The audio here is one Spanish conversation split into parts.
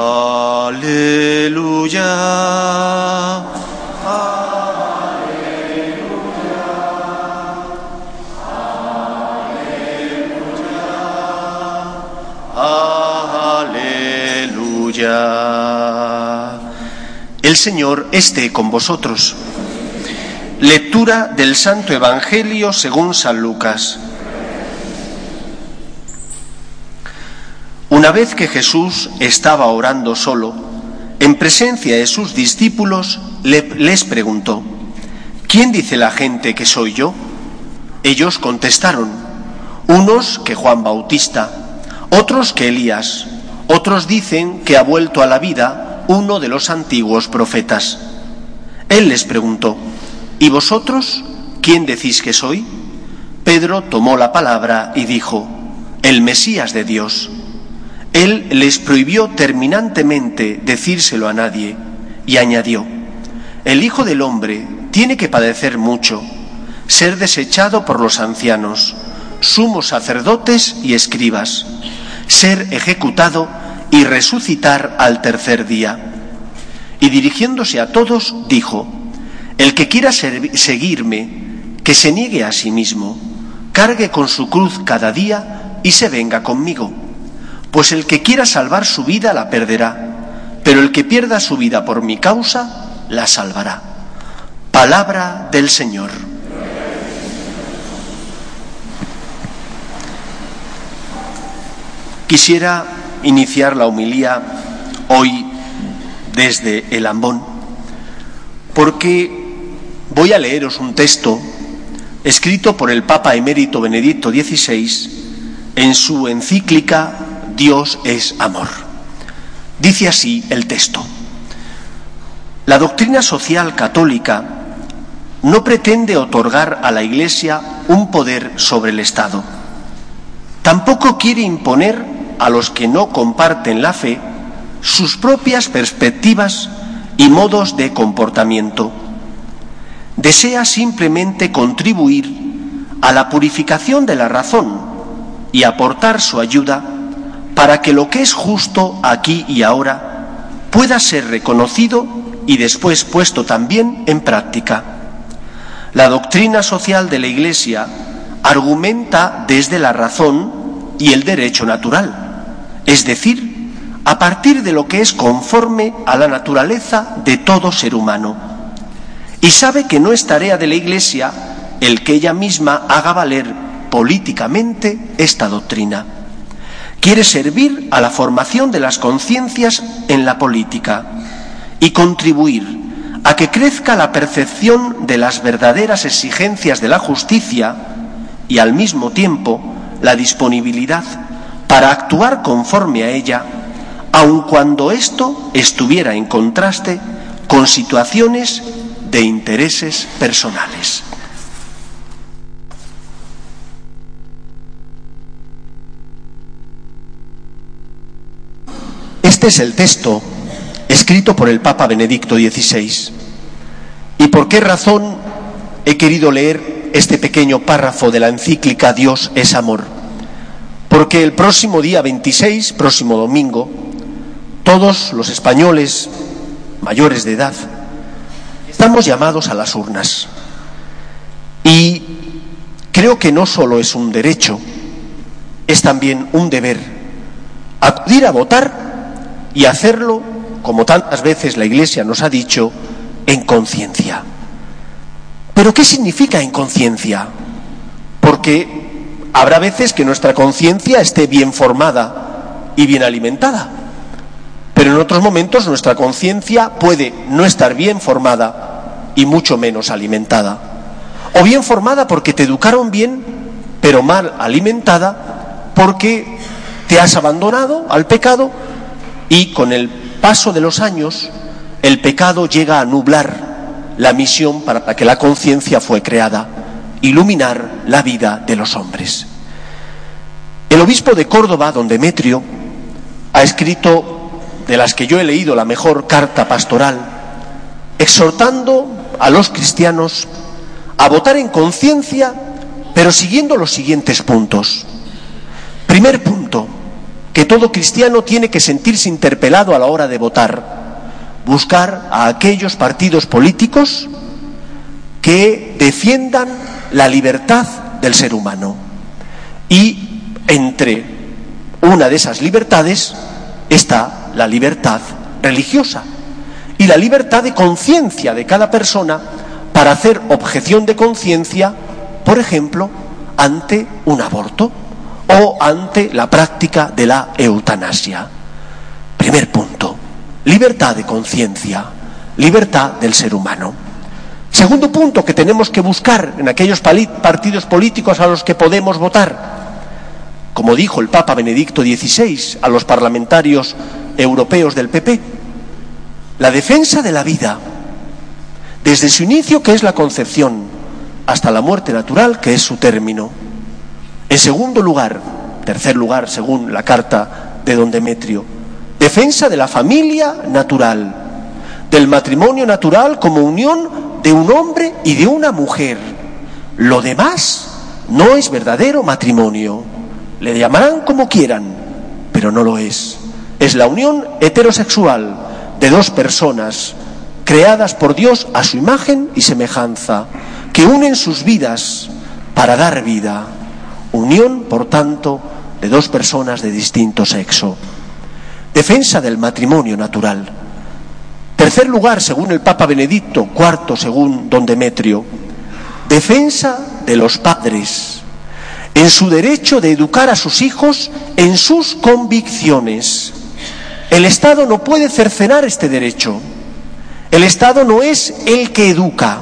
Aleluya. Aleluya. El Señor esté con vosotros. Lectura del Santo Evangelio según San Lucas. Una vez que Jesús estaba orando solo, en presencia de sus discípulos, le- les preguntó, ¿quién dice la gente que soy yo? Ellos contestaron, unos que Juan Bautista, otros que Elías, otros dicen que ha vuelto a la vida uno de los antiguos profetas. Él les preguntó, ¿y vosotros quién decís que soy? Pedro tomó la palabra y dijo, el Mesías de Dios. Él les prohibió terminantemente decírselo a nadie y añadió, el Hijo del Hombre tiene que padecer mucho, ser desechado por los ancianos, sumos sacerdotes y escribas, ser ejecutado y resucitar al tercer día. Y dirigiéndose a todos, dijo, el que quiera seguirme, que se niegue a sí mismo, cargue con su cruz cada día y se venga conmigo. Pues el que quiera salvar su vida la perderá, pero el que pierda su vida por mi causa la salvará. Palabra del Señor. Quisiera iniciar la homilía hoy desde el ambón, porque voy a leeros un texto escrito por el Papa emérito Benedicto XVI en su encíclica Dios es amor. Dice así el texto. La doctrina social católica no pretende otorgar a la Iglesia un poder sobre el Estado. Tampoco quiere imponer a los que no comparten la fe sus propias perspectivas y modos de comportamiento. Desea simplemente contribuir a la purificación de la razón y aportar su ayuda para que lo que es justo aquí y ahora pueda ser reconocido y después puesto también en práctica. La doctrina social de la Iglesia argumenta desde la razón y el derecho natural, es decir, a partir de lo que es conforme a la naturaleza de todo ser humano. Y sabe que no es tarea de la Iglesia el que ella misma haga valer políticamente esta doctrina. Quiere servir a la formación de las conciencias en la política y contribuir a que crezca la percepción de las verdaderas exigencias de la justicia y al mismo tiempo la disponibilidad para actuar conforme a ella, aun cuando esto estuviera en contraste con situaciones de intereses personales. Este es el texto escrito por el Papa Benedicto XVI. ¿Y por qué razón he querido leer este pequeño párrafo de la encíclica Dios es amor? Porque el próximo día 26, próximo domingo, todos los españoles mayores de edad estamos llamados a las urnas. Y creo que no solo es un derecho, es también un deber acudir a votar y hacerlo, como tantas veces la Iglesia nos ha dicho, en conciencia. Pero ¿qué significa en conciencia? Porque habrá veces que nuestra conciencia esté bien formada y bien alimentada, pero en otros momentos nuestra conciencia puede no estar bien formada y mucho menos alimentada. O bien formada porque te educaron bien, pero mal alimentada porque te has abandonado al pecado y con el paso de los años, el pecado llega a nublar la misión para que la conciencia fue creada, iluminar la vida de los hombres. El obispo de Córdoba, don Demetrio, ha escrito, de las que yo he leído, la mejor carta pastoral, exhortando a los cristianos a votar en conciencia, pero siguiendo los siguientes puntos. Primer punto, que todo cristiano tiene que sentirse interpelado a la hora de votar, buscar a aquellos partidos políticos que defiendan la libertad del ser humano. Y entre una de esas libertades está la libertad religiosa y la libertad de conciencia de cada persona para hacer objeción de conciencia, por ejemplo, ante un aborto o ante la práctica de la eutanasia. Primer punto, libertad de conciencia, libertad del ser humano. Segundo punto que tenemos que buscar en aquellos partidos políticos a los que podemos votar. Como dijo el Papa Benedicto XVI a los parlamentarios europeos del PP, la defensa de la vida, desde su inicio, que es la concepción, hasta la muerte natural, que es su término. En segundo lugar, tercer lugar, según la carta de don Demetrio, defensa de la familia natural, del matrimonio natural como unión de un hombre y de una mujer. Lo demás no es verdadero matrimonio. Le llamarán como quieran, pero no lo es. Es la unión heterosexual de dos personas creadas por Dios a su imagen y semejanza, que unen sus vidas para dar vida. Unión, por tanto, de dos personas de distinto sexo. Defensa del matrimonio natural. Tercer lugar, según el Papa Benedicto, cuarto, según don Demetrio, defensa de los padres en su derecho de educar a sus hijos en sus convicciones. El Estado no puede cercenar este derecho. El Estado no es el que educa,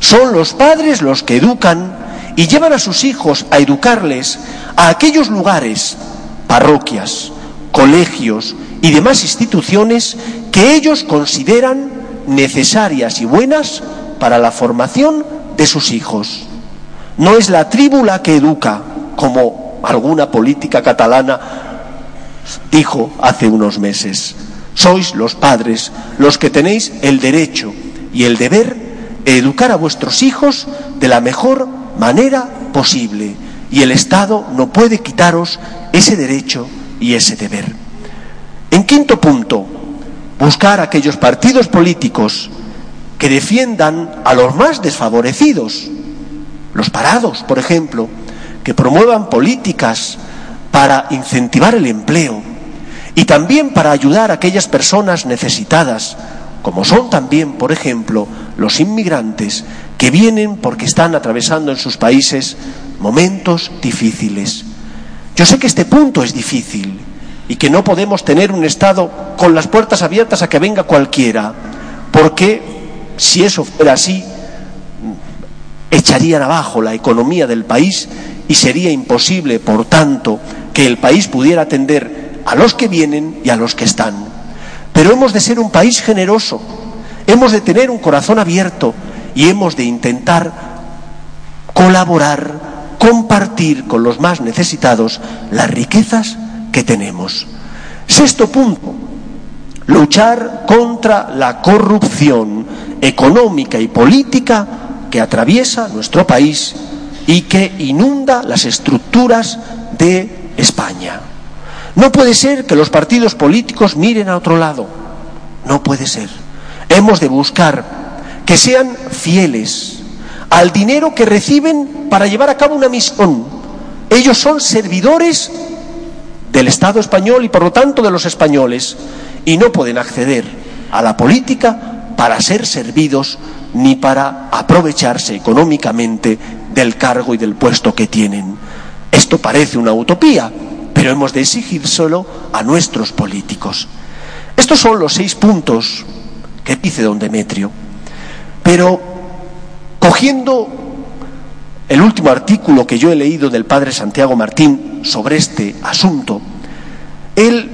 son los padres los que educan y llevan a sus hijos a educarles a aquellos lugares, parroquias, colegios y demás instituciones que ellos consideran necesarias y buenas para la formación de sus hijos. No es la tribu la que educa, como alguna política catalana dijo hace unos meses. Sois los padres los que tenéis el derecho y el deber de educar a vuestros hijos de la mejor manera posible. Y el Estado no puede quitaros ese derecho y ese deber. En quinto punto, buscar aquellos partidos políticos que defiendan a los más desfavorecidos, los parados, por ejemplo, que promuevan políticas para incentivar el empleo, y también para ayudar a aquellas personas necesitadas, como son también, por ejemplo, los inmigrantes que vienen porque están atravesando en sus países momentos difíciles. Yo sé que este punto es difícil y que no podemos tener un Estado con las puertas abiertas a que venga cualquiera, porque si eso fuera así, echarían abajo la economía del país y sería imposible, por tanto, que el país pudiera atender a los que vienen y a los que están. Pero hemos de ser un país generoso, hemos de tener un corazón abierto y hemos de intentar colaborar, compartir con los más necesitados las riquezas que tenemos. Sexto punto, luchar contra la corrupción económica y política que atraviesa nuestro país y que inunda las estructuras de España. No puede ser que los partidos políticos miren a otro lado. No puede ser. Hemos de buscar que sean fieles al dinero que reciben para llevar a cabo una misión. Ellos son servidores del Estado español y por lo tanto de los españoles y no pueden acceder a la política para ser servidos ni para aprovecharse económicamente del cargo y del puesto que tienen. Esto parece una utopía, pero hemos de exigir solo a nuestros políticos. Estos son los seis puntos que dice don Demetrio. Pero cogiendo el último artículo que yo he leído del padre Santiago Martín sobre este asunto, él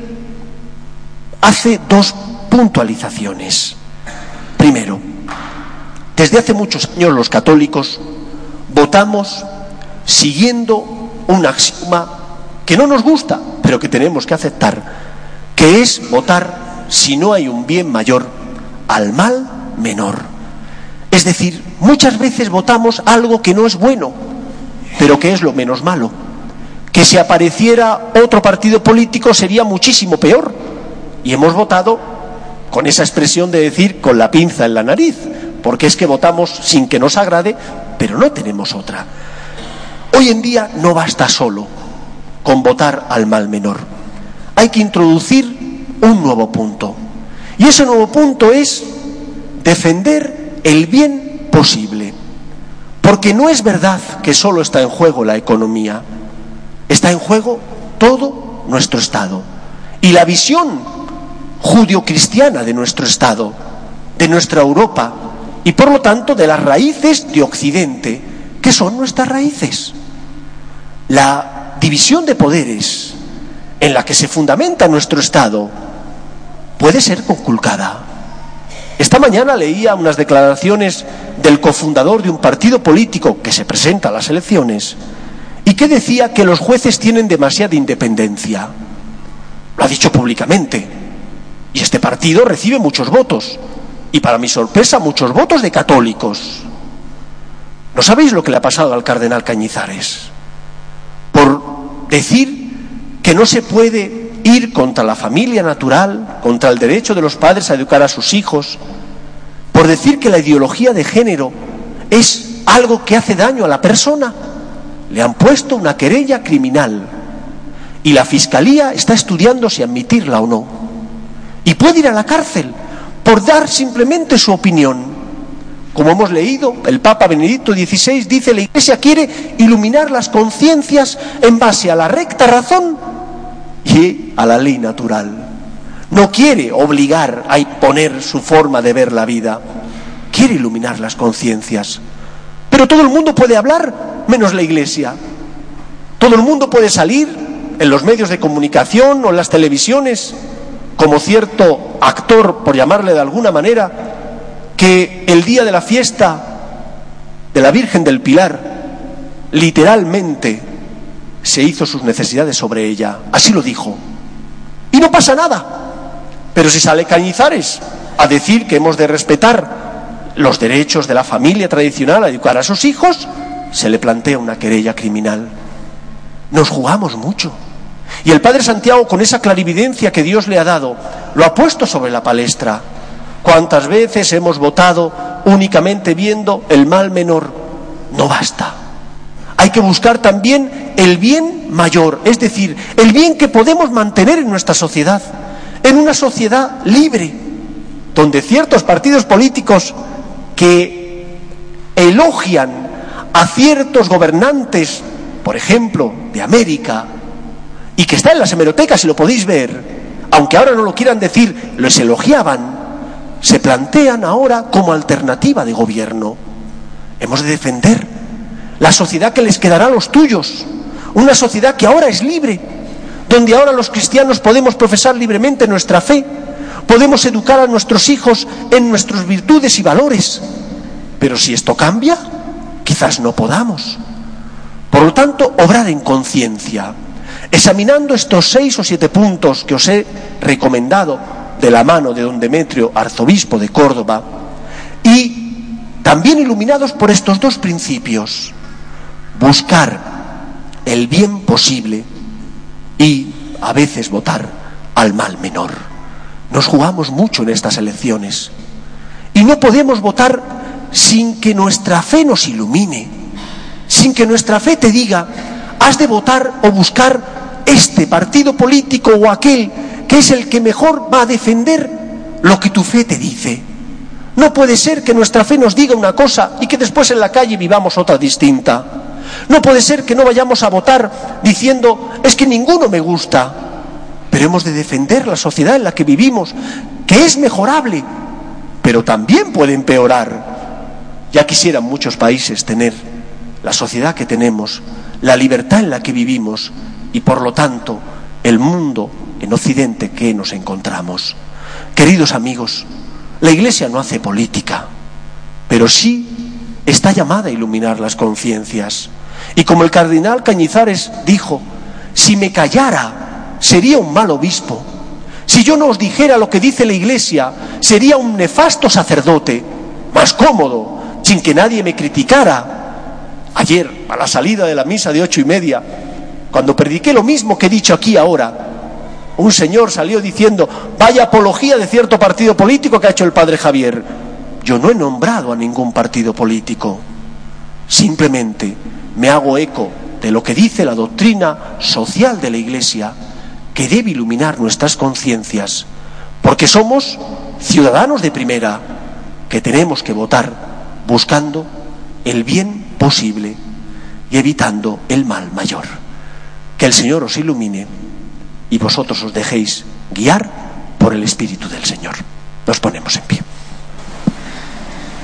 hace dos puntualizaciones. Primero, desde hace muchos años los católicos votamos siguiendo un axioma que no nos gusta, pero que tenemos que aceptar, que es votar si no hay un bien mayor al mal menor. Es decir, muchas veces votamos algo que no es bueno, pero que es lo menos malo. Que si apareciera otro partido político sería muchísimo peor. Y hemos votado con esa expresión de decir con la pinza en la nariz, porque es que votamos sin que nos agrade, pero no tenemos otra. Hoy en día no basta solo con votar al mal menor. Hay que introducir un nuevo punto. Y ese nuevo punto es defender el bien posible. Porque no es verdad que solo está en juego la economía. Está en juego todo nuestro Estado. Y la visión judio-cristiana de nuestro Estado, de nuestra Europa y por lo tanto de las raíces de Occidente, que son nuestras raíces. La división de poderes en la que se fundamenta nuestro Estado puede ser conculcada. Esta mañana leía unas declaraciones del cofundador de un partido político que se presenta a las elecciones y que decía que los jueces tienen demasiada independencia. Lo ha dicho públicamente. Y este partido recibe muchos votos. Y para mi sorpresa, muchos votos de católicos. ¿No sabéis lo que le ha pasado al cardenal Cañizares? Por decir que no se puede contra la familia natural, contra el derecho de los padres a educar a sus hijos, por decir que la ideología de género es algo que hace daño a la persona. Le han puesto una querella criminal y la Fiscalía está estudiando si admitirla o no. Y puede ir a la cárcel por dar simplemente su opinión. Como hemos leído, el Papa Benedicto XVI dice la Iglesia quiere iluminar las conciencias en base a la recta razón y a la ley natural. No quiere obligar a imponer su forma de ver la vida, quiere iluminar las conciencias. Pero todo el mundo puede hablar, menos la Iglesia. Todo el mundo puede salir en los medios de comunicación o en las televisiones como cierto actor, por llamarle de alguna manera, que el día de la fiesta de la Virgen del Pilar literalmente se hizo sus necesidades sobre ella. Así lo dijo. Y no pasa nada. Pero si sale Cañizares a decir que hemos de respetar los derechos de la familia tradicional a educar a sus hijos, se le plantea una querella criminal. Nos jugamos mucho. Y el Padre Santiago, con esa clarividencia que Dios le ha dado, lo ha puesto sobre la palestra. ¿Cuántas veces hemos votado únicamente viendo el mal menor? No basta. Hay que buscar también el bien mayor, es decir, el bien que podemos mantener en nuestra sociedad, en una sociedad libre, donde ciertos partidos políticos que elogian a ciertos gobernantes, por ejemplo, de América, y que está en las hemerotecas y lo podéis ver, aunque ahora no lo quieran decir, los elogiaban, se plantean ahora como alternativa de gobierno. Hemos de defender la sociedad que les quedará a los tuyos, una sociedad que ahora es libre, donde ahora los cristianos podemos profesar libremente nuestra fe, podemos educar a nuestros hijos en nuestras virtudes y valores. Pero si esto cambia, quizás no podamos. Por lo tanto, obrar en conciencia Examinando estos seis o siete puntos que os he recomendado de la mano de don Demetrio, arzobispo de Córdoba, y también iluminados por estos dos principios, buscar el bien posible y a veces votar al mal menor. Nos jugamos mucho en estas elecciones y no podemos votar sin que nuestra fe nos ilumine, sin que nuestra fe te diga, has de votar o buscar este partido político o aquel que es el que mejor va a defender lo que tu fe te dice. No puede ser que nuestra fe nos diga una cosa y que después en la calle vivamos otra distinta. No puede ser que no vayamos a votar diciendo es que ninguno me gusta. Pero hemos de defender la sociedad en la que vivimos, que es mejorable, pero también puede empeorar. Ya quisieran muchos países tener la sociedad que tenemos, la libertad en la que vivimos, y por lo tanto el mundo en Occidente que nos encontramos. Queridos amigos, la Iglesia no hace política, pero sí está llamada a iluminar las conciencias. Y como el cardenal Cañizares dijo, si me callara, sería un mal obispo. Si yo no os dijera lo que dice la Iglesia, sería un nefasto sacerdote, más cómodo, sin que nadie me criticara. Ayer, a la salida de la misa de ocho y media, cuando prediqué lo mismo que he dicho aquí ahora, un señor salió diciendo, vaya apología de cierto partido político que ha hecho el padre Javier. Yo no he nombrado a ningún partido político. Simplemente me hago eco de lo que dice la doctrina social de la Iglesia, que debe iluminar nuestras conciencias, porque somos ciudadanos de primera, que tenemos que votar buscando el bien posible y evitando el mal mayor. Que el Señor os ilumine y vosotros os dejéis guiar por el Espíritu del Señor. Nos ponemos en